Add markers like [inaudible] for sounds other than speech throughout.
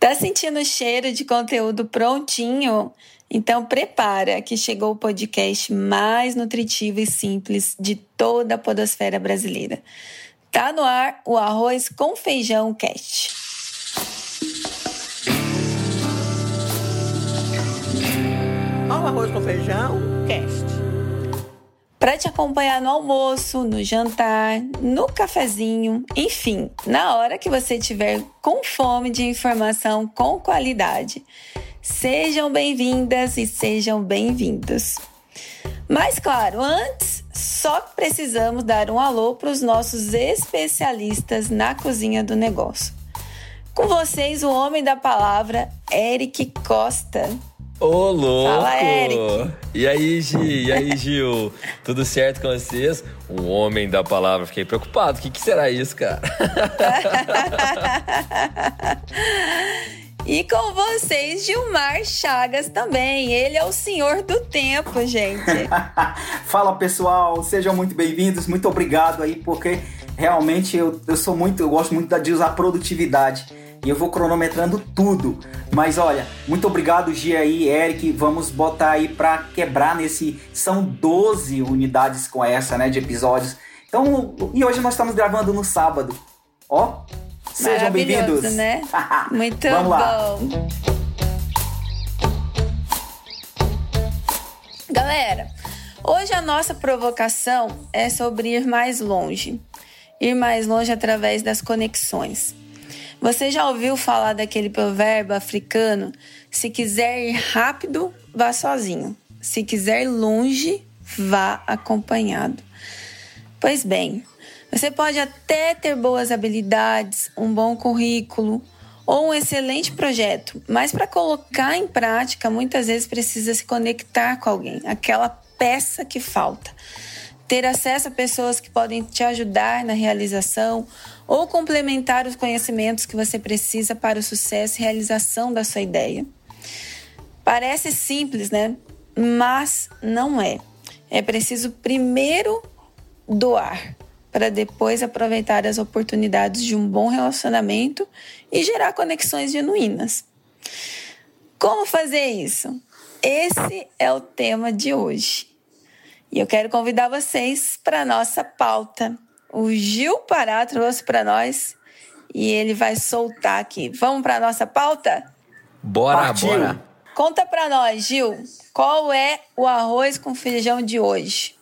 Tá sentindo o cheiro de conteúdo prontinho? Então prepara que chegou o podcast mais nutritivo e simples de toda a podosfera brasileira. Tá no ar o Arroz com Feijão Cast. Olha o Arroz com Feijão Cast para te acompanhar no almoço, no jantar, no cafezinho, enfim, na hora que você estiver com fome de informação com qualidade. Sejam bem-vindas e sejam bem-vindos. Mas claro, antes só precisamos dar um alô para os nossos especialistas na cozinha do negócio. Com vocês, o homem da palavra, Eric Costa. Ô, louco! Fala, Eric! E aí, Gi? E aí, Gil? Tudo certo com vocês? Um homem da palavra. Fiquei preocupado. O que, que será isso, cara? [laughs] E com vocês, Gilmar Chagas também. Ele é o senhor do tempo, gente. [laughs] Fala pessoal, sejam muito bem-vindos. Muito obrigado aí, porque realmente eu, eu sou muito, eu gosto muito de usar produtividade e eu vou cronometrando tudo. Mas olha, muito obrigado, Gia e Eric. Vamos botar aí para quebrar nesse. São 12 unidades com essa, né? De episódios. Então, e hoje nós estamos gravando no sábado. Ó, sejam bem-vindos. né? [laughs] Muito Vamos bom. Lá. Galera, hoje a nossa provocação é sobre ir mais longe. Ir mais longe através das conexões. Você já ouviu falar daquele provérbio africano? Se quiser ir rápido, vá sozinho. Se quiser ir longe, vá acompanhado. Pois bem, você pode até ter boas habilidades, um bom currículo ou um excelente projeto, mas para colocar em prática, muitas vezes precisa se conectar com alguém, aquela peça que falta ter acesso a pessoas que podem te ajudar na realização ou complementar os conhecimentos que você precisa para o sucesso e realização da sua ideia. Parece simples, né? Mas não é. É preciso primeiro doar para depois aproveitar as oportunidades de um bom relacionamento e gerar conexões genuínas. Como fazer isso? Esse é o tema de hoje. E eu quero convidar vocês para a nossa pauta. O Gil Pará trouxe para nós e ele vai soltar aqui. Vamos para a nossa pauta? Bora, Partiu. bora. Conta para nós, Gil, qual é o arroz com feijão de hoje?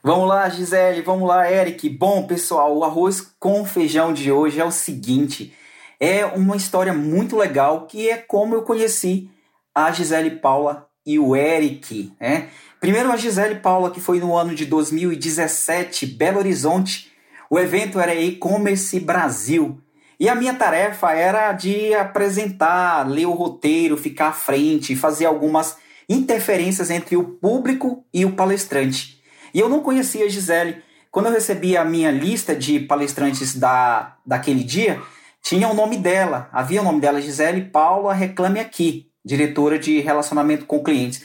Vamos lá, Gisele, vamos lá, Eric. Bom, pessoal, o arroz com feijão de hoje é o seguinte: é uma história muito legal que é como eu conheci a Gisele Paula e o Eric, né? Primeiro a Gisele Paula, que foi no ano de 2017, Belo Horizonte. O evento era E-Commerce Brasil. E a minha tarefa era de apresentar, ler o roteiro, ficar à frente, fazer algumas interferências entre o público e o palestrante. E eu não conhecia a Gisele. Quando eu recebi a minha lista de palestrantes da, daquele dia, tinha o nome dela. Havia o nome dela, Gisele Paula Reclame Aqui, diretora de relacionamento com clientes.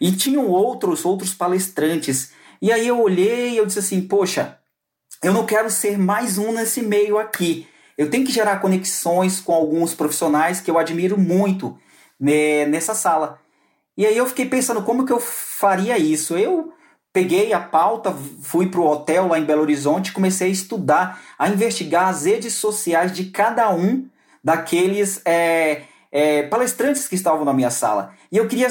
E tinham outros, outros palestrantes. E aí eu olhei e eu disse assim, poxa, eu não quero ser mais um nesse meio aqui. Eu tenho que gerar conexões com alguns profissionais que eu admiro muito né, nessa sala. E aí eu fiquei pensando como que eu faria isso. Eu peguei a pauta, fui para o hotel lá em Belo Horizonte, comecei a estudar, a investigar as redes sociais de cada um daqueles é, é, palestrantes que estavam na minha sala. E eu queria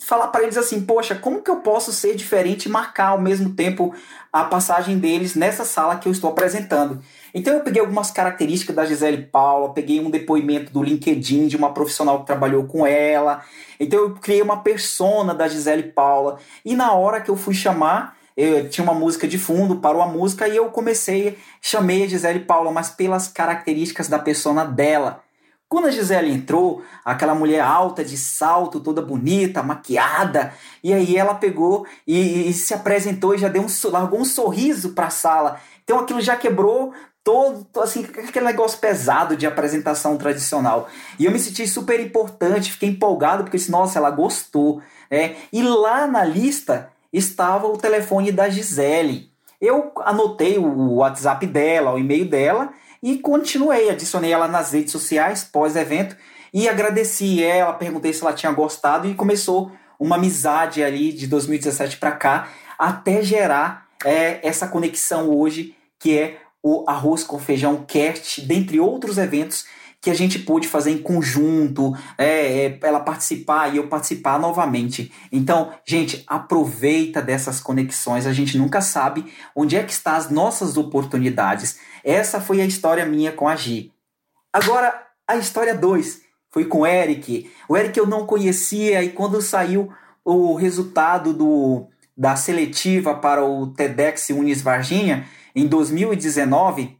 falar para eles assim, poxa, como que eu posso ser diferente e marcar ao mesmo tempo a passagem deles nessa sala que eu estou apresentando? Então eu peguei algumas características da Gisele Paula, peguei um depoimento do LinkedIn de uma profissional que trabalhou com ela. Então eu criei uma persona da Gisele Paula e na hora que eu fui chamar, eu tinha uma música de fundo, parou a música e eu comecei, chamei a Gisele Paula, mas pelas características da persona dela. Quando a Gisele entrou, aquela mulher alta, de salto, toda bonita, maquiada, e aí ela pegou e, e se apresentou e já deu um, largou um sorriso para a sala. Então aquilo já quebrou todo, assim, aquele negócio pesado de apresentação tradicional. E eu me senti super importante, fiquei empolgado, porque disse, nossa, ela gostou. Né? E lá na lista estava o telefone da Gisele. Eu anotei o WhatsApp dela, o e-mail dela, e continuei, adicionei ela nas redes sociais pós-evento e agradeci ela, perguntei se ela tinha gostado e começou uma amizade ali de 2017 para cá, até gerar é, essa conexão hoje, que é o Arroz com Feijão Cast, dentre outros eventos que a gente pôde fazer em conjunto, é, é, ela participar e eu participar novamente. Então, gente, aproveita dessas conexões, a gente nunca sabe onde é que estão as nossas oportunidades. Essa foi a história minha com a Gi. Agora, a história 2 foi com o Eric. O Eric eu não conhecia e quando saiu o resultado do, da seletiva para o TEDx Unis Varginha, em 2019,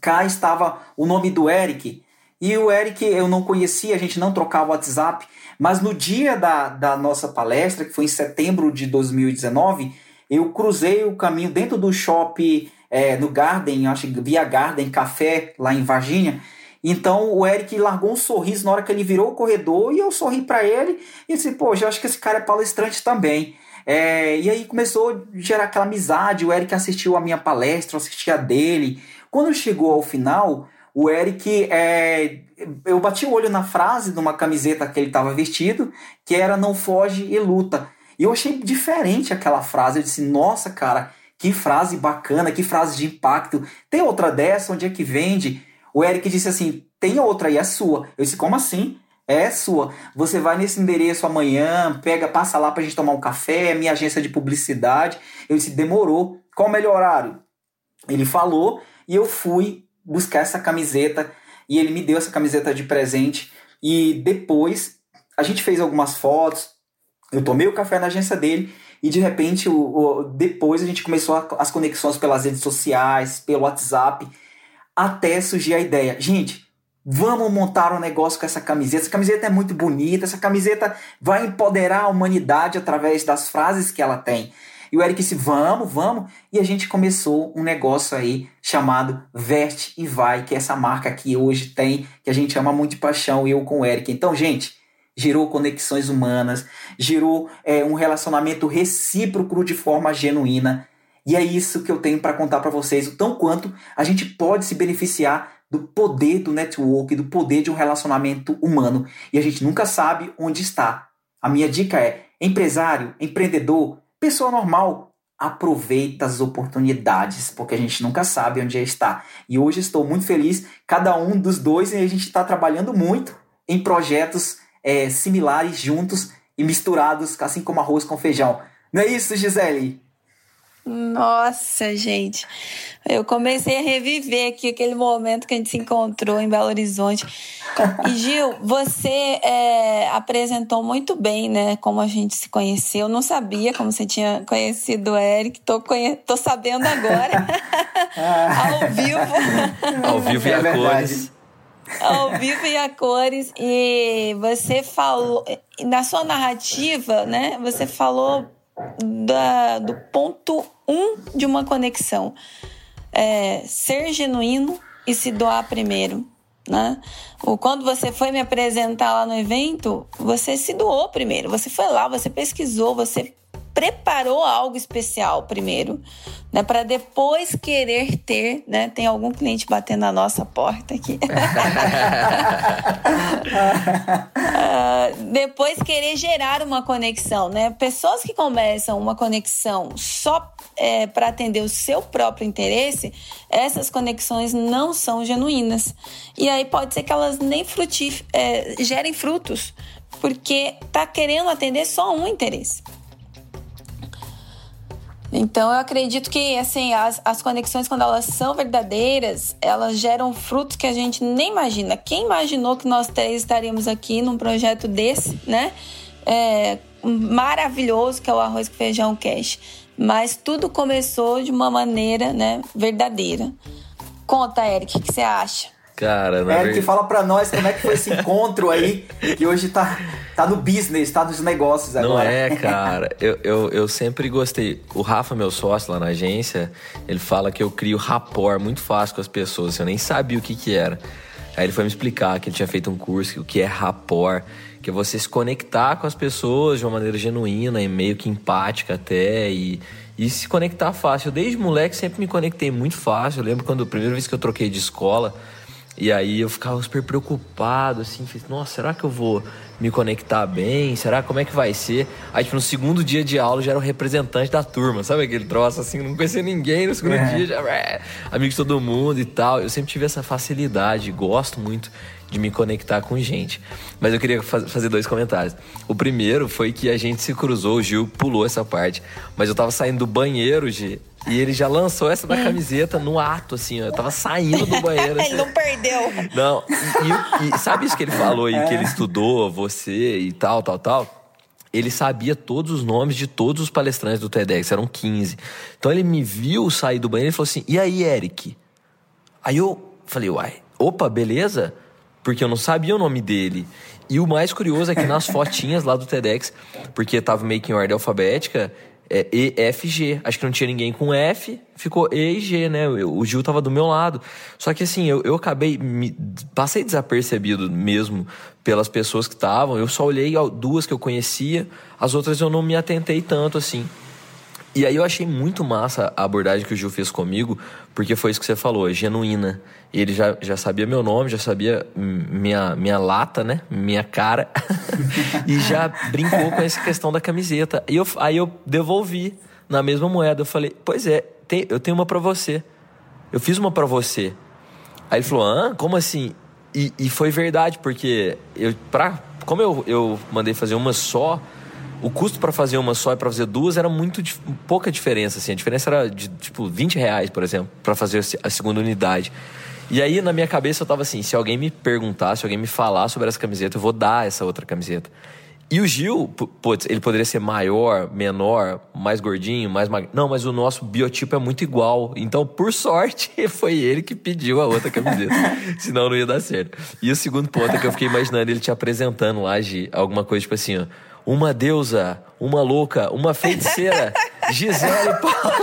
cá estava o nome do Eric e o Eric eu não conhecia, a gente não trocava WhatsApp, mas no dia da, da nossa palestra, que foi em setembro de 2019, eu cruzei o caminho dentro do shopping é, no Garden, acho que via Garden Café, lá em Varginha. Então o Eric largou um sorriso na hora que ele virou o corredor e eu sorri para ele e disse: Pô, eu acho que esse cara é palestrante também. É, e aí começou a gerar aquela amizade. O Eric assistiu a minha palestra, eu assisti a dele. Quando chegou ao final, o Eric, é, eu bati o olho na frase de uma camiseta que ele estava vestido, que era não foge e luta. E eu achei diferente aquela frase. Eu disse, nossa, cara, que frase bacana, que frase de impacto. Tem outra dessa? Onde é que vende? O Eric disse assim, tem outra e é sua. Eu disse, como assim? É sua. Você vai nesse endereço amanhã, pega, passa lá pra gente tomar um café, minha agência de publicidade. Eu disse, demorou. Qual o melhor horário? Ele falou e eu fui buscar essa camiseta e ele me deu essa camiseta de presente. E depois a gente fez algumas fotos, eu tomei o café na agência dele e de repente o, o depois a gente começou a, as conexões pelas redes sociais, pelo WhatsApp, até surgir a ideia. Gente, vamos montar um negócio com essa camiseta. Essa camiseta é muito bonita, essa camiseta vai empoderar a humanidade através das frases que ela tem. E o Eric disse: vamos, vamos. E a gente começou um negócio aí chamado Veste e Vai, que é essa marca que hoje tem, que a gente ama muito de paixão, eu com o Eric. Então, gente, gerou conexões humanas, gerou é, um relacionamento recíproco de forma genuína. E é isso que eu tenho para contar para vocês, o tão quanto a gente pode se beneficiar do poder do network, do poder de um relacionamento humano. E a gente nunca sabe onde está. A minha dica é: empresário, empreendedor, Pessoa normal aproveita as oportunidades, porque a gente nunca sabe onde está. E hoje estou muito feliz, cada um dos dois, e a gente está trabalhando muito em projetos é, similares, juntos e misturados, assim como arroz com feijão. Não é isso, Gisele? Nossa, gente. Eu comecei a reviver aqui aquele momento que a gente se encontrou em Belo Horizonte. E Gil, você é, apresentou muito bem, né? Como a gente se conheceu. Eu não sabia como você tinha conhecido o Eric. Tô, conhe... Tô sabendo agora. [laughs] [laughs] Ao vivo. Ao vivo e a é cores. Ao vivo e a cores. E você falou, na sua narrativa, né? Você falou da, do ponto um de uma conexão. É, ser genuíno e se doar primeiro. Né? Ou quando você foi me apresentar lá no evento, você se doou primeiro. Você foi lá, você pesquisou, você preparou algo especial primeiro, né, para depois querer ter, né? Tem algum cliente batendo na nossa porta aqui. uh, [laughs] depois querer gerar uma conexão, né? Pessoas que começam uma conexão só é, para atender o seu próprio interesse, essas conexões não são genuínas. E aí pode ser que elas nem frutif é, gerem frutos, porque tá querendo atender só um interesse. Então eu acredito que assim as, as conexões quando elas são verdadeiras, elas geram frutos que a gente nem imagina. Quem imaginou que nós três estaríamos aqui num projeto desse, né? É, maravilhoso que é o arroz com feijão cash. Mas tudo começou de uma maneira, né, verdadeira. Conta, Eric, o que você acha? Cara, na Eric, verdade... fala pra nós como é que foi esse encontro aí, que hoje tá, tá no business, tá nos negócios agora. Não é, cara. Eu, eu, eu sempre gostei. O Rafa, meu sócio lá na agência, ele fala que eu crio rapport muito fácil com as pessoas. Eu nem sabia o que que era. Aí ele foi me explicar que ele tinha feito um curso, o que é rapport, que é você se conectar com as pessoas de uma maneira genuína e meio que empática até, e, e se conectar fácil. Eu, desde moleque sempre me conectei muito fácil. Eu lembro quando a primeira vez que eu troquei de escola, E aí eu ficava super preocupado, assim, fiz, nossa, será que eu vou me conectar bem? Será como é que vai ser? Aí, tipo, no segundo dia de aula já era o representante da turma, sabe aquele troço assim, não conhecia ninguém no segundo é. dia, já, é, amigo de todo mundo e tal. Eu sempre tive essa facilidade, gosto muito de me conectar com gente. Mas eu queria fazer dois comentários. O primeiro foi que a gente se cruzou, o Gil pulou essa parte, mas eu tava saindo do banheiro, Gi, e ele já lançou essa da hum. camiseta no ato, assim, ó. Eu tava saindo do banheiro. [laughs] Assim. ele não perdeu. Não, e, e, sabe isso que ele falou aí, é. que ele estudou, você e tal, tal, tal? Ele sabia todos os nomes de todos os palestrantes do TEDx, eram 15. Então ele me viu sair do banheiro e falou assim: e aí, Eric? Aí eu falei, uai, opa, beleza? Porque eu não sabia o nome dele. E o mais curioso é que nas fotinhas lá do TEDx, porque tava meio que em ordem alfabética, é E, F, G. Acho que não tinha ninguém com F, ficou E e G, né? o Gil tava do meu lado. Só que assim, eu, eu acabei. Me, passei desapercebido mesmo pelas pessoas que estavam. Eu só olhei duas que eu conhecia, as outras eu não me atentei tanto assim. E aí eu achei muito massa a abordagem que o Gil fez comigo, porque foi isso que você falou, é genuína. Ele já, já sabia meu nome, já sabia minha, minha lata, né? Minha cara. [laughs] e já brincou com essa questão da camiseta. E eu, aí eu devolvi na mesma moeda. Eu falei, pois é, tem, eu tenho uma para você. Eu fiz uma para você. Aí ele falou, ah, como assim? E, e foi verdade, porque eu, pra, como eu, eu mandei fazer uma só, o custo para fazer uma só e para fazer duas era muito pouca diferença, assim. A diferença era de, tipo, 20 reais, por exemplo, para fazer a segunda unidade. E aí, na minha cabeça, eu tava assim: se alguém me perguntar, se alguém me falar sobre essa camiseta, eu vou dar essa outra camiseta. E o Gil, putz, ele poderia ser maior, menor, mais gordinho, mais magro. Não, mas o nosso biotipo é muito igual. Então, por sorte, [laughs] foi ele que pediu a outra camiseta. [laughs] Senão não ia dar certo. E o segundo ponto é que eu fiquei imaginando ele te apresentando lá, Gi, alguma coisa tipo assim, ó uma deusa, uma louca, uma feiticeira, [laughs] Gisele Paula.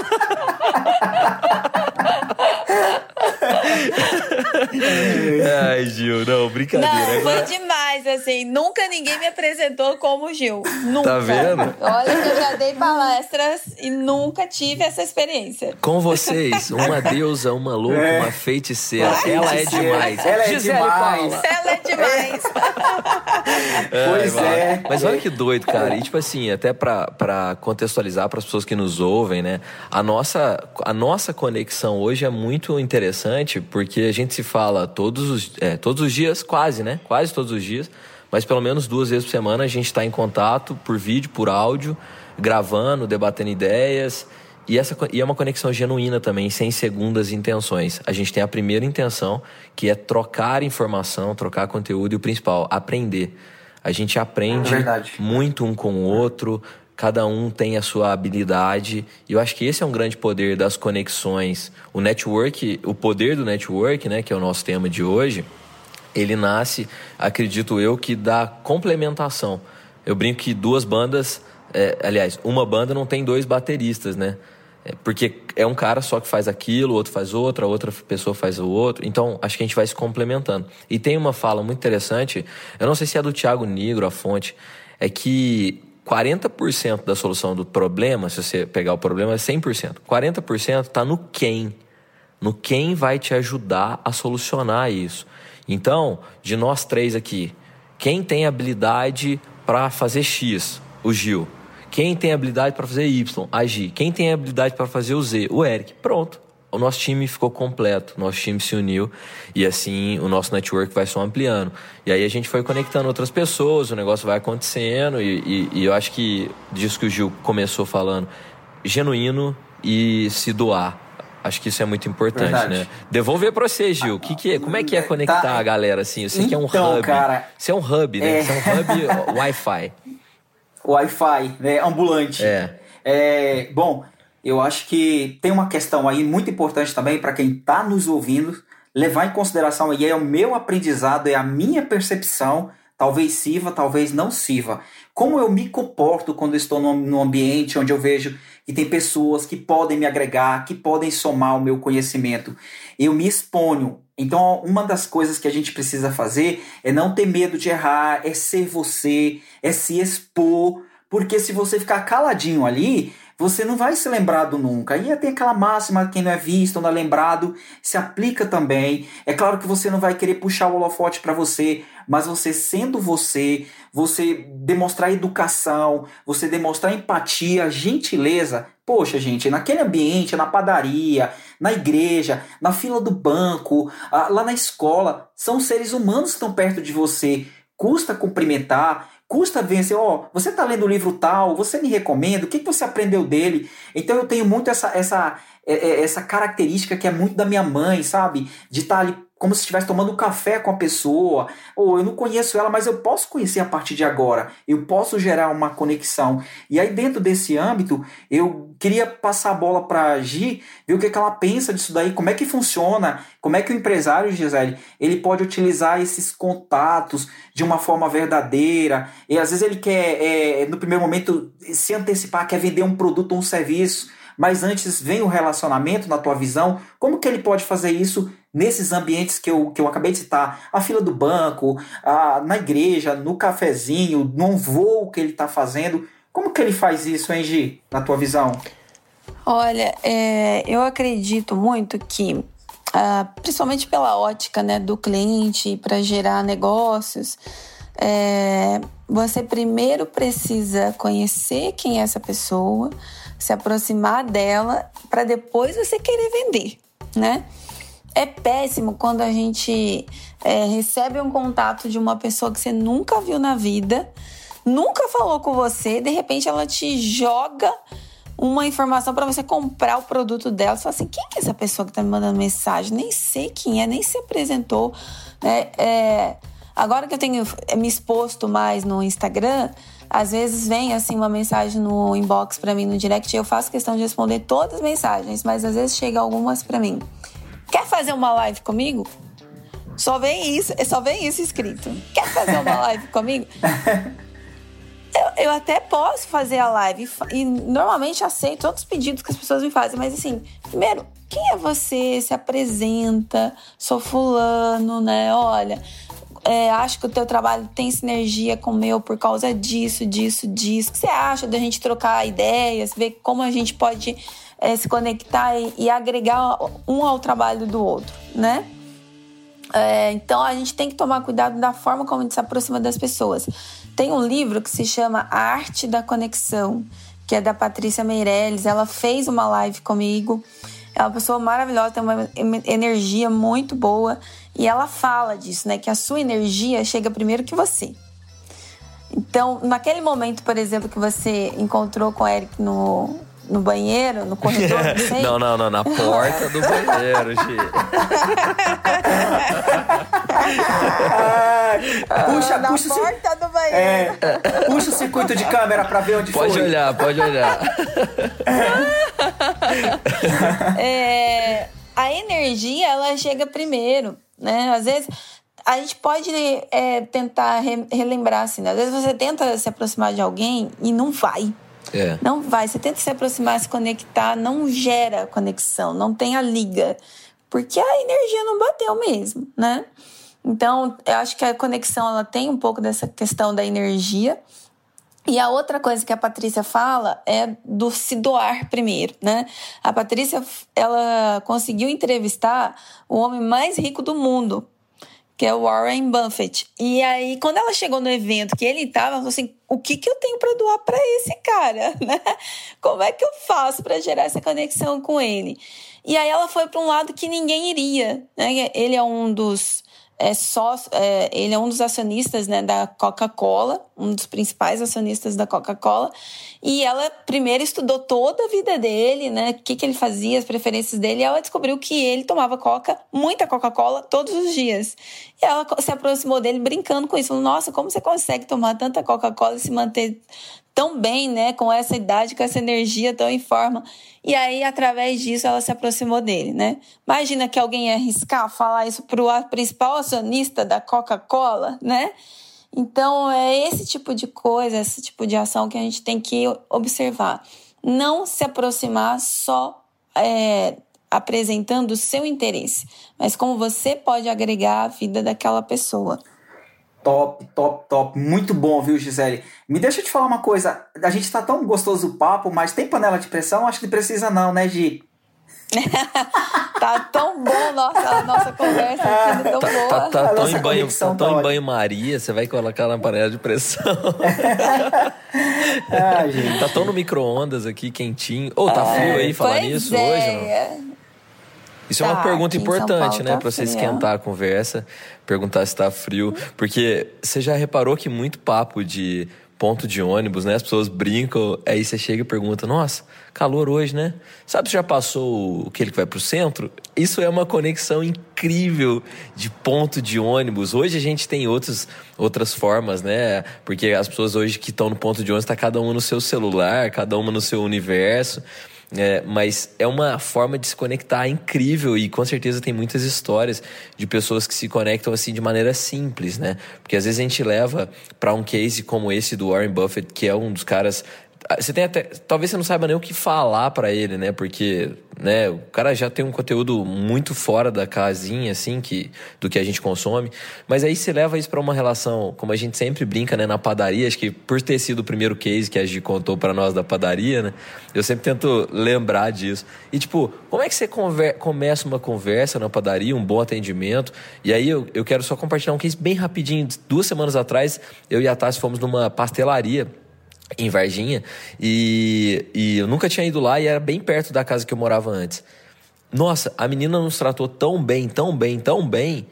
Ai, Gil, não, brincadeira. Não, foi demais, assim. Nunca ninguém me apresentou como Gil. Nunca. Tá vendo? Olha que eu já dei palestras e nunca tive essa experiência. Com vocês, uma deusa, uma louca, é. uma feiticeira. Ela feiticeira. é demais. Ela é Gisele demais. Paula. Ela é demais. [laughs] É, pois é. Mas olha que doido, cara. E tipo assim, até pra, pra contextualizar para as pessoas que nos ouvem, né? A nossa, a nossa conexão hoje é muito interessante porque a gente se fala todos os, é, todos os dias, quase, né? Quase todos os dias. Mas pelo menos duas vezes por semana a gente está em contato por vídeo, por áudio, gravando, debatendo ideias. E, essa, e é uma conexão genuína também, sem segundas intenções. A gente tem a primeira intenção, que é trocar informação, trocar conteúdo e o principal, aprender. A gente aprende é muito um com o outro, cada um tem a sua habilidade. E eu acho que esse é um grande poder das conexões. O network, o poder do network, né, que é o nosso tema de hoje, ele nasce, acredito eu, que da complementação. Eu brinco que duas bandas, é, aliás, uma banda não tem dois bateristas, né? É, porque é um cara só que faz aquilo, outro faz outro, a outra pessoa faz o outro. Então, acho que a gente vai se complementando. E tem uma fala muito interessante, eu não sei se é do Tiago Negro, a fonte, é que 40% da solução do problema, se você pegar o problema, é 100%. 40% está no quem. No quem vai te ajudar a solucionar isso. Então, de nós três aqui, quem tem habilidade para fazer X? O Gil. Quem tem habilidade para fazer Y? A Gi. Quem tem habilidade para fazer o Z? O Eric. Pronto o nosso time ficou completo, nosso time se uniu e assim o nosso network vai só ampliando. E aí a gente foi conectando outras pessoas, o negócio vai acontecendo e, e, e eu acho que disso que o Gil começou falando, genuíno e se doar. Acho que isso é muito importante, Verdade. né? Devolver para você, Gil. Que que é? Como é que é tá. conectar tá. a galera assim? Você que é um então, hub. Cara, você é um hub, né? É... Você é um hub Wi-Fi. Wi-Fi, né? Ambulante. É. é. Bom, eu acho que tem uma questão aí muito importante também para quem está nos ouvindo, levar em consideração aí é o meu aprendizado, é a minha percepção, talvez sirva, talvez não sirva. Como eu me comporto quando estou num ambiente onde eu vejo que tem pessoas que podem me agregar, que podem somar o meu conhecimento. Eu me exponho. Então, uma das coisas que a gente precisa fazer é não ter medo de errar, é ser você, é se expor porque se você ficar caladinho ali, você não vai ser lembrado nunca. E tem aquela máxima, quem não é visto, não é lembrado, se aplica também. É claro que você não vai querer puxar o holofote para você, mas você sendo você, você demonstrar educação, você demonstrar empatia, gentileza. Poxa, gente, naquele ambiente, na padaria, na igreja, na fila do banco, lá na escola, são seres humanos que estão perto de você. Custa cumprimentar, custa vencer, ó, oh, você está lendo o livro tal, você me recomenda, o que, que você aprendeu dele? Então eu tenho muito essa, essa, é, é, essa característica que é muito da minha mãe, sabe? De estar tá ali como se estivesse tomando café com a pessoa, ou eu não conheço ela, mas eu posso conhecer a partir de agora, eu posso gerar uma conexão. E aí, dentro desse âmbito, eu queria passar a bola para a Gi, ver o que, que ela pensa disso daí, como é que funciona, como é que o empresário, Gisele, ele pode utilizar esses contatos de uma forma verdadeira, e às vezes ele quer, é, no primeiro momento, se antecipar, quer vender um produto ou um serviço, mas antes vem o relacionamento na tua visão, como que ele pode fazer isso nesses ambientes que eu, que eu acabei de citar, a fila do banco, a, na igreja, no cafezinho, no voo que ele está fazendo, como que ele faz isso, hein, Gi, na tua visão? Olha, é, eu acredito muito que, ah, principalmente pela ótica né, do cliente, para gerar negócios, é, você primeiro precisa conhecer quem é essa pessoa, se aproximar dela para depois você querer vender, né? É péssimo quando a gente é, recebe um contato de uma pessoa que você nunca viu na vida, nunca falou com você, de repente ela te joga uma informação para você comprar o produto dela. Você fala assim: quem que é essa pessoa que está me mandando mensagem? Nem sei quem é, nem se apresentou. Né? É, agora que eu tenho me exposto mais no Instagram, às vezes vem assim uma mensagem no inbox para mim no direct e eu faço questão de responder todas as mensagens, mas às vezes chega algumas para mim. Quer fazer uma live comigo? Só vem isso, só vem isso escrito. Quer fazer uma [laughs] live comigo? Eu, eu, até posso fazer a live e normalmente aceito todos os pedidos que as pessoas me fazem, mas assim, primeiro, quem é você? Se apresenta, sou fulano, né? Olha, é, acho que o teu trabalho tem sinergia com o meu por causa disso, disso, disso. O que você acha da gente trocar ideias, ver como a gente pode é, se conectar e, e, agregar um ao trabalho do outro, né? É, então a gente tem que tomar cuidado da forma como a gente se aproxima das pessoas. Tem um livro que se chama A Arte da Conexão, que é da Patrícia Meirelles. Ela fez uma live comigo. É uma pessoa maravilhosa, tem uma energia muito boa. E ela fala disso, né? Que a sua energia chega primeiro que você. Então, naquele momento, por exemplo, que você encontrou com o Eric no, no banheiro, no corredor, não [laughs] sei. não, não, não, na porta do banheiro, Gi. ah, puxa, na puxa porta do banheiro. É, puxa o circuito de câmera pra ver onde pode foi. Pode olhar, pode olhar. [laughs] é, a energia, ela chega primeiro, né? Às vezes a gente pode é, tentar re relembrar assim, né? às vezes você tenta se aproximar de alguém e não vai. É. Não vai. Você tenta se aproximar, se conectar, não gera conexão, não tem a liga. Porque a energia não bateu mesmo, né? Então, eu acho que a conexão ela tem um pouco dessa questão da energia. E a outra coisa que a Patrícia fala é do se doar primeiro, né? A Patrícia, ela conseguiu entrevistar o homem mais rico do mundo, que é o Warren Buffett. E aí, quando ela chegou no evento que ele estava, ela falou assim: o que, que eu tenho para doar para esse cara? [laughs] Né? Como é que eu faço para gerar essa conexão com ele? E aí ela foi para um lado que ninguém iria. Né? Ele é um dos é sócio, é, ele é um dos acionistas né, da Coca-Cola, um dos principais acionistas da Coca-Cola. E ela primeiro estudou toda a vida dele, né? O que, que ele fazia, as preferências dele, e ela descobriu que ele tomava Coca, muita Coca-Cola, todos os dias. E ela se aproximou dele brincando com isso. Falou, Nossa, como você consegue tomar tanta Coca-Cola e se manter tão bem, né? Com essa idade, com essa energia tão em forma. E aí, através disso, ela se aproximou dele, né? Imagina que alguém ia arriscar falar isso para o principal acionista da Coca-Cola, né? Então, é esse tipo de coisa, esse tipo de ação que a gente tem que observar. Não se aproximar só é, apresentando o seu interesse, mas como você pode agregar a vida daquela pessoa. Top, top, top. Muito bom, viu, Gisele? Me deixa te falar uma coisa. A gente tá tão gostoso o papo, mas tem panela de pressão? Acho que precisa não, né, Gi? [laughs] tá tão bom nossa, nossa conversa aqui, tão tá, boa. Tá, tá tão, em banho, tá tão em banho-maria, você vai colocar na panela de pressão. [laughs] ah, gente. Tá tão no micro-ondas aqui, quentinho. Ô, oh, tá ah, frio aí falar nisso é. hoje, não? Isso tá, é uma tá, pergunta importante, né? Tá pra você esquentar a conversa, perguntar se tá frio. Porque você já reparou que muito papo de ponto de ônibus, né? As pessoas brincam, aí você chega e pergunta: Nossa, calor hoje, né? Sabe se já passou aquele que vai pro centro? Isso é uma conexão incrível de ponto de ônibus. Hoje a gente tem outros, outras formas, né? Porque as pessoas hoje que estão no ponto de ônibus, tá cada uma no seu celular, cada uma no seu universo. É, mas é uma forma de se conectar incrível e com certeza tem muitas histórias de pessoas que se conectam assim de maneira simples, né? Porque às vezes a gente leva para um case como esse do Warren Buffett, que é um dos caras você tem até. Talvez você não saiba nem o que falar para ele, né? Porque, né, o cara já tem um conteúdo muito fora da casinha, assim, que, do que a gente consome. Mas aí você leva isso para uma relação, como a gente sempre brinca, né, na padaria. Acho que por ter sido o primeiro case que a gente contou para nós da padaria, né? Eu sempre tento lembrar disso. E, tipo, como é que você conver, começa uma conversa na padaria, um bom atendimento? E aí eu, eu quero só compartilhar um case bem rapidinho. Duas semanas atrás, eu e a Tassi fomos numa pastelaria em Varginha, e, e eu nunca tinha ido lá e era bem perto da casa que eu morava antes. Nossa, a menina nos tratou tão bem, tão bem, tão bem.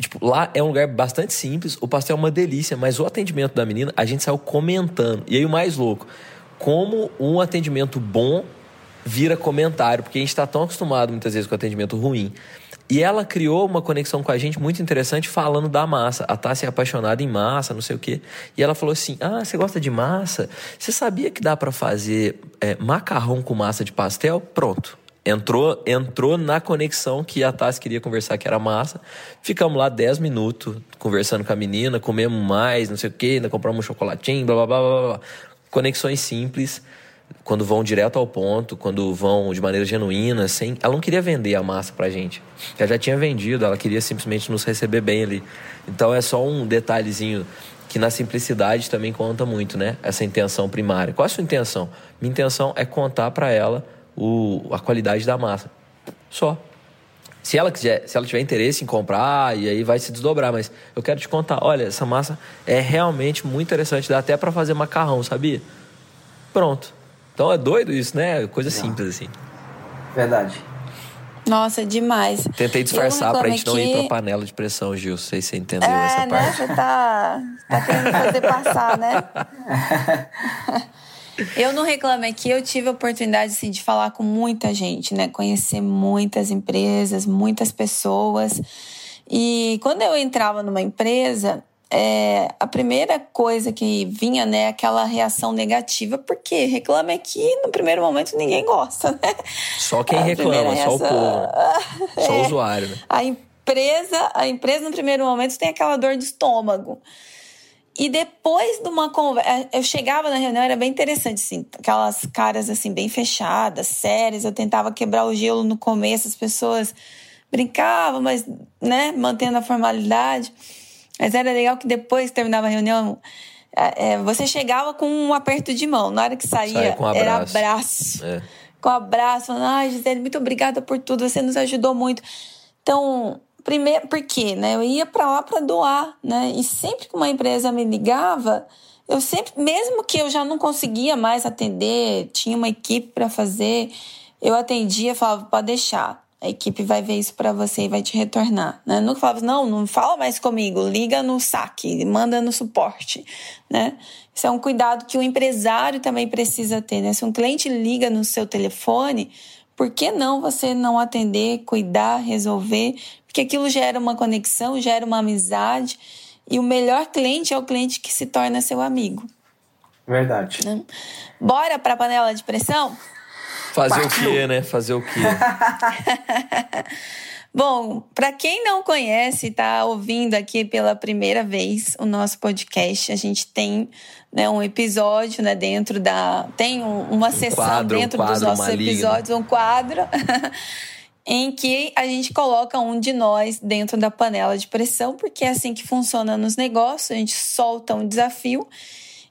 Tipo, lá é um lugar bastante simples, o pastel é uma delícia, mas o atendimento da menina, a gente saiu comentando. E aí o mais louco, como um atendimento bom vira comentário, porque a gente está tão acostumado muitas vezes com atendimento ruim. E ela criou uma conexão com a gente muito interessante falando da massa. A Tássia é apaixonada em massa, não sei o quê. E ela falou assim: Ah, você gosta de massa? Você sabia que dá para fazer é, macarrão com massa de pastel? Pronto. Entrou, entrou na conexão que a Tassi queria conversar, que era massa. Ficamos lá 10 minutos conversando com a menina, comemos mais, não sei o quê, ainda compramos um chocolatinho, blá blá blá blá. blá. Conexões simples quando vão direto ao ponto, quando vão de maneira genuína, sem. Ela não queria vender a massa pra gente. Ela já tinha vendido, ela queria simplesmente nos receber bem ali. Então é só um detalhezinho que na simplicidade também conta muito, né? Essa intenção primária. Qual a sua intenção? Minha intenção é contar para ela o, a qualidade da massa. Só. Se ela quiser, se ela tiver interesse em comprar, e aí vai se desdobrar, mas eu quero te contar, olha, essa massa é realmente muito interessante, dá até para fazer macarrão, sabia? Pronto. Então é doido isso, né? Coisa não. simples assim. Verdade. Nossa, demais. Tentei disfarçar pra gente não ir pra panela de pressão, Gil. Não sei se você entendeu é, essa né? parte. Você tá, tá querendo fazer passar, né? [laughs] eu não reclamo, é que eu tive a oportunidade assim, de falar com muita gente, né? Conhecer muitas empresas, muitas pessoas. E quando eu entrava numa empresa, é, a primeira coisa que vinha, né, aquela reação negativa, porque reclama é que no primeiro momento ninguém gosta, né? Só quem a reclama, só o povo, é, [laughs] só o usuário. Né? A empresa, a empresa no primeiro momento tem aquela dor de estômago. E depois de uma conversa, é, eu chegava na reunião, era bem interessante, assim, aquelas caras assim bem fechadas, sérias. Eu tentava quebrar o gelo no começo, as pessoas brincavam, mas, né, mantendo a formalidade. Mas era legal que depois que terminava a reunião, é, você chegava com um aperto de mão. Na hora que saía, abraço. era abraço. É. Com abraço, falando, ai, Gisele, muito obrigada por tudo, você nos ajudou muito. Então, primeiro, por quê? Né? Eu ia para lá para doar, né? E sempre que uma empresa me ligava, eu sempre, mesmo que eu já não conseguia mais atender, tinha uma equipe para fazer, eu atendia, falava, pode deixar a equipe vai ver isso para você e vai te retornar, né? Nunca falava, não, não fala mais comigo, liga no saque, manda no suporte, né? Isso é um cuidado que o empresário também precisa ter, né? Se um cliente liga no seu telefone, por que não você não atender, cuidar, resolver? Porque aquilo gera uma conexão, gera uma amizade, e o melhor cliente é o cliente que se torna seu amigo. Verdade. Né? Bora para a panela de pressão? Fazer o quê, né? Fazer o quê? [laughs] Bom, para quem não conhece, está ouvindo aqui pela primeira vez o nosso podcast, a gente tem né, um episódio né, dentro da. Tem uma um sessão quadro, dentro um dos nossos episódios, um quadro. [laughs] em que a gente coloca um de nós dentro da panela de pressão, porque é assim que funciona nos negócios, a gente solta um desafio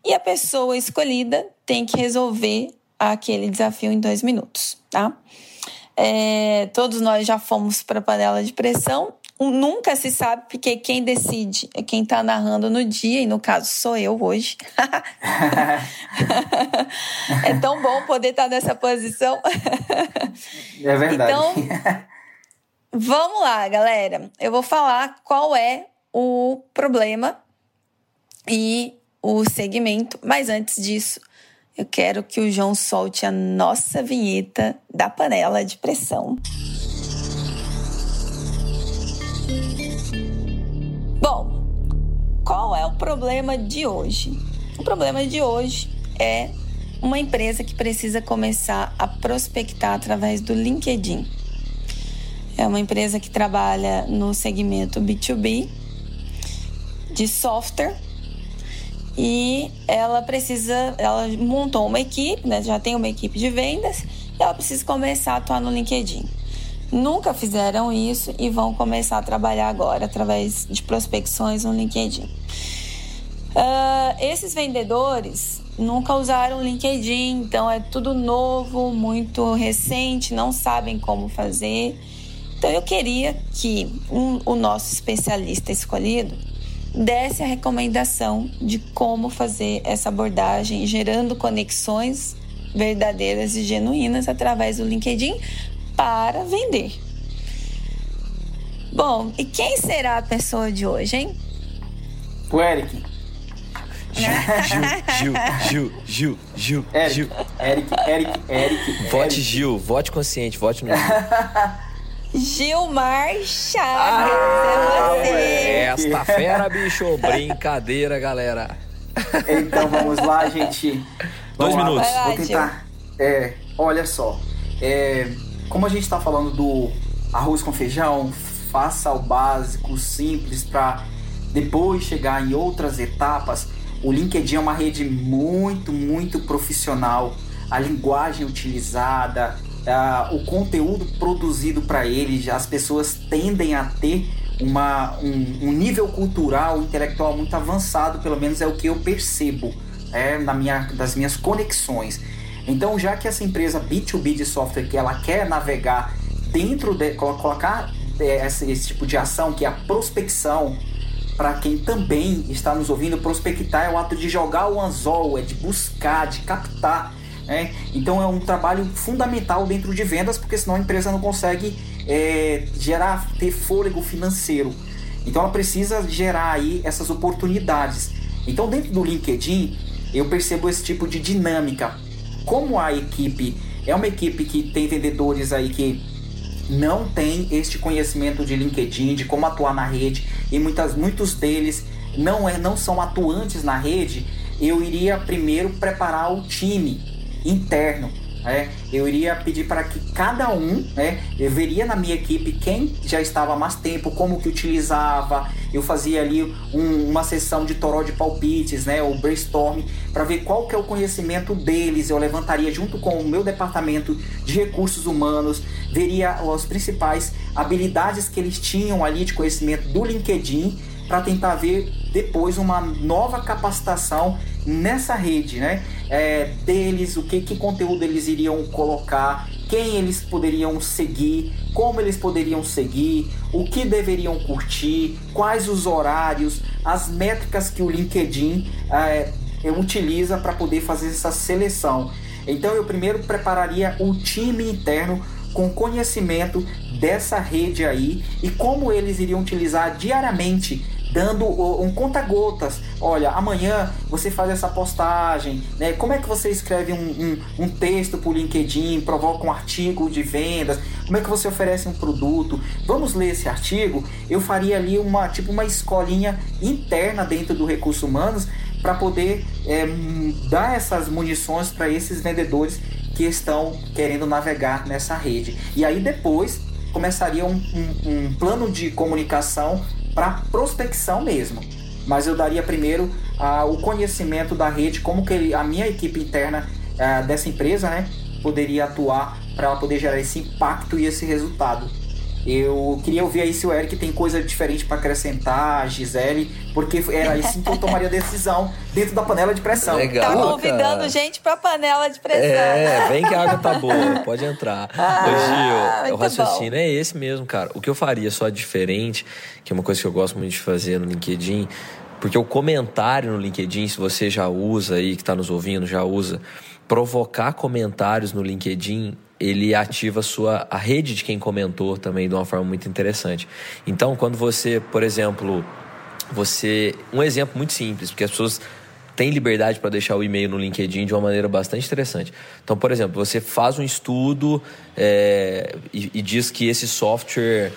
e a pessoa escolhida tem que resolver aquele desafio em dois minutos, tá? É, todos nós já fomos para a panela de pressão. Nunca se sabe, porque quem decide é quem está narrando no dia, e no caso sou eu hoje. [laughs] é tão bom poder estar tá nessa posição. é verdade. Então, vamos lá, galera. Eu vou falar qual é o problema e o segmento, mas antes disso, eu quero que o João solte a nossa vinheta da panela de pressão. Bom, qual é o problema de hoje? O problema de hoje é uma empresa que precisa começar a prospectar através do LinkedIn. É uma empresa que trabalha no segmento B2B de software e ela precisa, ela montou uma equipe, né? Já tem uma equipe de vendas, e ela precisa começar a atuar no LinkedIn. Nunca fizeram isso e vão começar a trabalhar agora através de prospecções no LinkedIn. Uh, esses vendedores nunca usaram o LinkedIn, então é tudo novo, muito recente, não sabem como fazer. Então eu queria que um, o nosso especialista escolhido desse a recomendação de como fazer essa abordagem, gerando conexões verdadeiras e genuínas através do LinkedIn para vender. Bom, e quem será a pessoa de hoje, hein? O Eric. Gil, Gil, Gil, Gil, Eric, Gil. Eric, Eric, Eric. Vote Eric. Gil, vote consciente, vote no Gil. [laughs] Gilmar Chaves, ah, é você. Esta fera, bicho. Brincadeira, galera. Então vamos lá, gente. Dois Vamos minutos. Lá. Vou tentar. É, olha só. É, como a gente está falando do arroz com feijão, faça o básico, simples, para depois chegar em outras etapas. O LinkedIn é uma rede muito, muito profissional. A linguagem utilizada, uh, o conteúdo produzido para ele, as pessoas tendem a ter uma, um, um, nível cultural, intelectual muito avançado, pelo menos é o que eu percebo é, na minha, das minhas conexões. Então, já que essa empresa B2B de software que ela quer navegar dentro de colocar é, esse, esse tipo de ação, que é a prospecção, para quem também está nos ouvindo, prospectar é o ato de jogar o anzol, é de buscar, de captar né? Então é um trabalho fundamental dentro de vendas, porque senão a empresa não consegue é, gerar, ter fôlego financeiro. Então ela precisa gerar aí essas oportunidades. Então dentro do LinkedIn eu percebo esse tipo de dinâmica. Como a equipe é uma equipe que tem vendedores aí que não tem este conhecimento de LinkedIn, de como atuar na rede, e muitas, muitos deles não, é, não são atuantes na rede, eu iria primeiro preparar o time interno. Né? Eu iria pedir para que cada um, né, eu veria na minha equipe quem já estava há mais tempo, como que utilizava, eu fazia ali um, uma sessão de toró de palpites, né, o brainstorm, para ver qual que é o conhecimento deles, eu levantaria junto com o meu departamento de recursos humanos, veria as principais habilidades que eles tinham ali de conhecimento do LinkedIn, para tentar ver depois uma nova capacitação nessa rede, né? É, deles, o que, que conteúdo eles iriam colocar, quem eles poderiam seguir, como eles poderiam seguir, o que deveriam curtir, quais os horários, as métricas que o LinkedIn é, utiliza para poder fazer essa seleção. Então eu primeiro prepararia o time interno com conhecimento dessa rede aí e como eles iriam utilizar diariamente dando um conta-gotas. Olha, amanhã você faz essa postagem, né? Como é que você escreve um, um, um texto para o LinkedIn, provoca um artigo de vendas? Como é que você oferece um produto? Vamos ler esse artigo? Eu faria ali uma tipo uma escolinha interna dentro do recurso humanos para poder é, dar essas munições para esses vendedores que estão querendo navegar nessa rede. E aí depois começaria um, um, um plano de comunicação para prospecção mesmo. Mas eu daria primeiro ah, o conhecimento da rede, como que a minha equipe interna ah, dessa empresa, né, poderia atuar para ela poder gerar esse impacto e esse resultado. Eu queria ouvir aí se o Eric tem coisa diferente para acrescentar, a Gisele, porque era assim que eu tomaria decisão dentro da panela de pressão. Legal, tá convidando cara. gente pra panela de pressão. É, vem que a água tá boa, pode entrar. [laughs] Ah, Ô, Gil, o raciocínio é esse mesmo, cara. O que eu faria só diferente, que é uma coisa que eu gosto muito de fazer no LinkedIn, porque o comentário no LinkedIn, se você já usa aí, que está nos ouvindo, já usa, provocar comentários no LinkedIn ele ativa a sua a rede de quem comentou também de uma forma muito interessante. Então, quando você, por exemplo, você um exemplo muito simples, porque as pessoas têm liberdade para deixar o e-mail no LinkedIn de uma maneira bastante interessante. Então, por exemplo, você faz um estudo é, e, e diz que esse software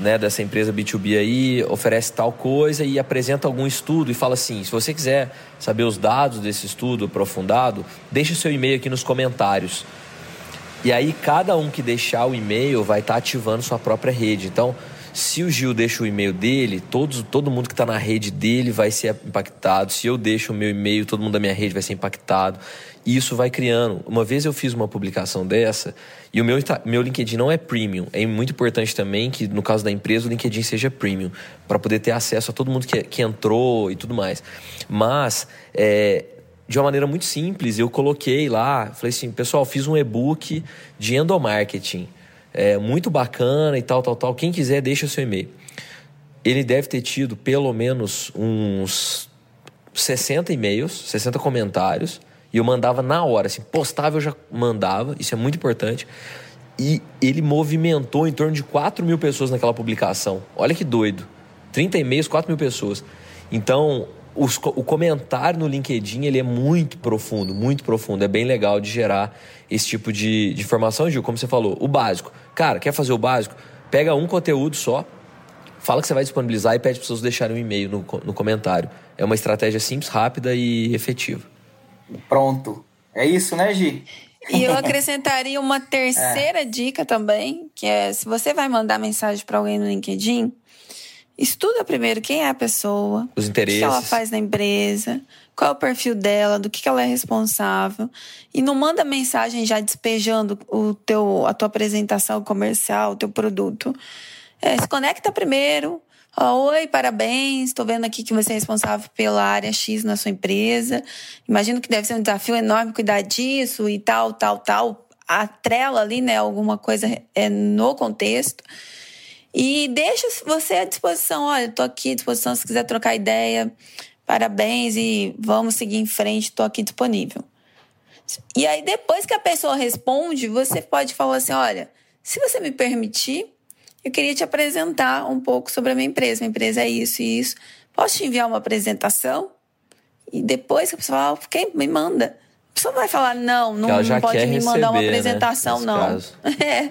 né, dessa empresa B2B aí oferece tal coisa e apresenta algum estudo e fala assim: se você quiser saber os dados desse estudo aprofundado, deixe seu e-mail aqui nos comentários. E aí cada um que deixar o e-mail vai estar tá ativando sua própria rede. Então, se o Gil deixa o e-mail dele, todos, todo mundo que está na rede dele vai ser impactado. Se eu deixo o meu e-mail, todo mundo da minha rede vai ser impactado. E isso vai criando. Uma vez eu fiz uma publicação dessa, e o meu, meu LinkedIn não é premium. É muito importante também que, no caso da empresa, o LinkedIn seja premium, para poder ter acesso a todo mundo que, que entrou e tudo mais. Mas, é, de uma maneira muito simples. Eu coloquei lá, falei assim, pessoal, fiz um e-book de endomarketing. É muito bacana e tal, tal, tal. Quem quiser, deixa seu e-mail. Ele deve ter tido pelo menos uns 60 e-mails, 60 comentários. E eu mandava na hora, assim, postava eu já mandava, isso é muito importante. E ele movimentou em torno de 4 mil pessoas naquela publicação. Olha que doido. 30 e-mails, 4 mil pessoas. Então, os, o comentário no LinkedIn ele é muito profundo, muito profundo. É bem legal de gerar esse tipo de, de informação, Gil. Como você falou, o básico. Cara, quer fazer o básico? Pega um conteúdo só, fala que você vai disponibilizar e pede para pessoas deixarem um e-mail no, no comentário. É uma estratégia simples, rápida e efetiva. Pronto. É isso, né, Gi? E eu acrescentaria uma terceira [laughs] é. dica também, que é se você vai mandar mensagem para alguém no LinkedIn, Estuda primeiro quem é a pessoa, os interesses, o que ela faz na empresa, qual é o perfil dela, do que ela é responsável. E não manda mensagem já despejando o teu, a tua apresentação comercial, o teu produto. É, se conecta primeiro. Oi, parabéns. Estou vendo aqui que você é responsável pela área X na sua empresa. Imagino que deve ser um desafio enorme cuidar disso e tal, tal, tal. Atrela ali, né? Alguma coisa é no contexto. E deixa você à disposição. Olha, estou aqui à disposição se quiser trocar ideia. Parabéns e vamos seguir em frente, estou aqui disponível. E aí, depois que a pessoa responde, você pode falar assim: olha, se você me permitir, eu queria te apresentar um pouco sobre a minha empresa. Minha empresa é isso e isso. Posso te enviar uma apresentação? E depois que a pessoa fala, quem me manda? A pessoa vai falar: não, não, não pode me mandar uma né, apresentação, né? não. [laughs] É.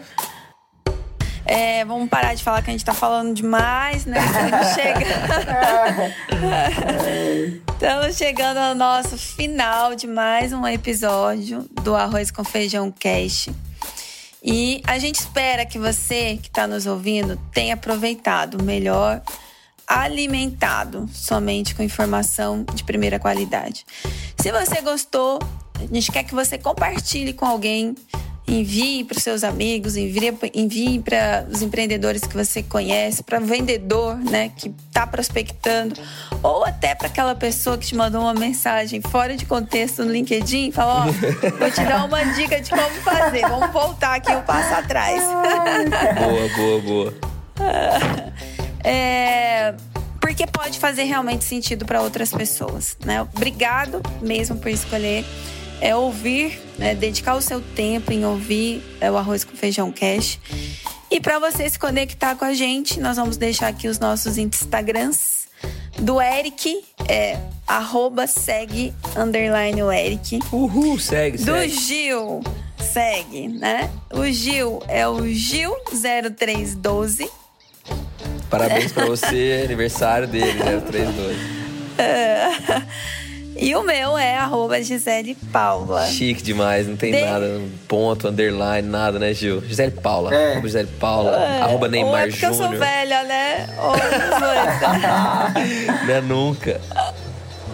É, vamos parar de falar que a gente tá falando demais, né? Estamos [laughs] chegando. Estamos chegando ao nosso final de mais um episódio do Arroz com Feijão Cash. E a gente espera que você que está nos ouvindo tenha aproveitado melhor, alimentado somente com informação de primeira qualidade. Se você gostou, a gente quer que você compartilhe com alguém Envie para os seus amigos, envie, envie para os empreendedores que você conhece, para o vendedor né, que está prospectando, ou até para aquela pessoa que te mandou uma mensagem fora de contexto no LinkedIn. Fala: Ó, vou te dar uma dica de como fazer. Vamos voltar aqui um passo atrás. [laughs] boa, boa, boa. [laughs] É, porque pode fazer realmente sentido para outras pessoas. Né? Obrigado mesmo por escolher é ouvir, né, dedicar o seu tempo em ouvir é, o Arroz com Feijão Cash. E para você se conectar com a gente, nós vamos deixar aqui os nossos Instagrams. Do Eric, é arroba segue, underline o Eric. Uhul, segue, Do segue. Gil, segue, né? O Gil é o Gil0312. Parabéns para você, [laughs] aniversário dele, 0312. É. [laughs] E o meu é arroba Gisele Paula. Chique demais, não tem De... nada, ponto, underline, nada, né, Gil? Gisele Paula. É. Arroba Gisele Paula. É. Arroba Neymar é Júnior. eu sou velha, né? Ou não [laughs] [laughs] é nunca.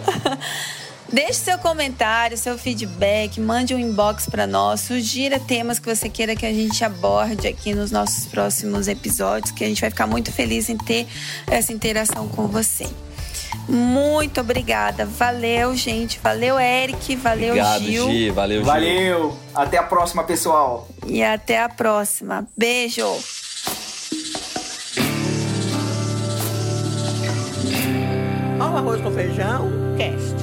[laughs] Deixe seu comentário, seu feedback, mande um inbox para nós, sugira temas que você queira que a gente aborde aqui nos nossos próximos episódios, que a gente vai ficar muito feliz em ter essa interação com você. Muito obrigada. Valeu, gente. Valeu, Eric. Valeu, Obrigado, Gil. Gi. Valeu, Gil. Valeu! Até a próxima, pessoal! E até a próxima. Beijo. Ó o arroz com feijão, cast.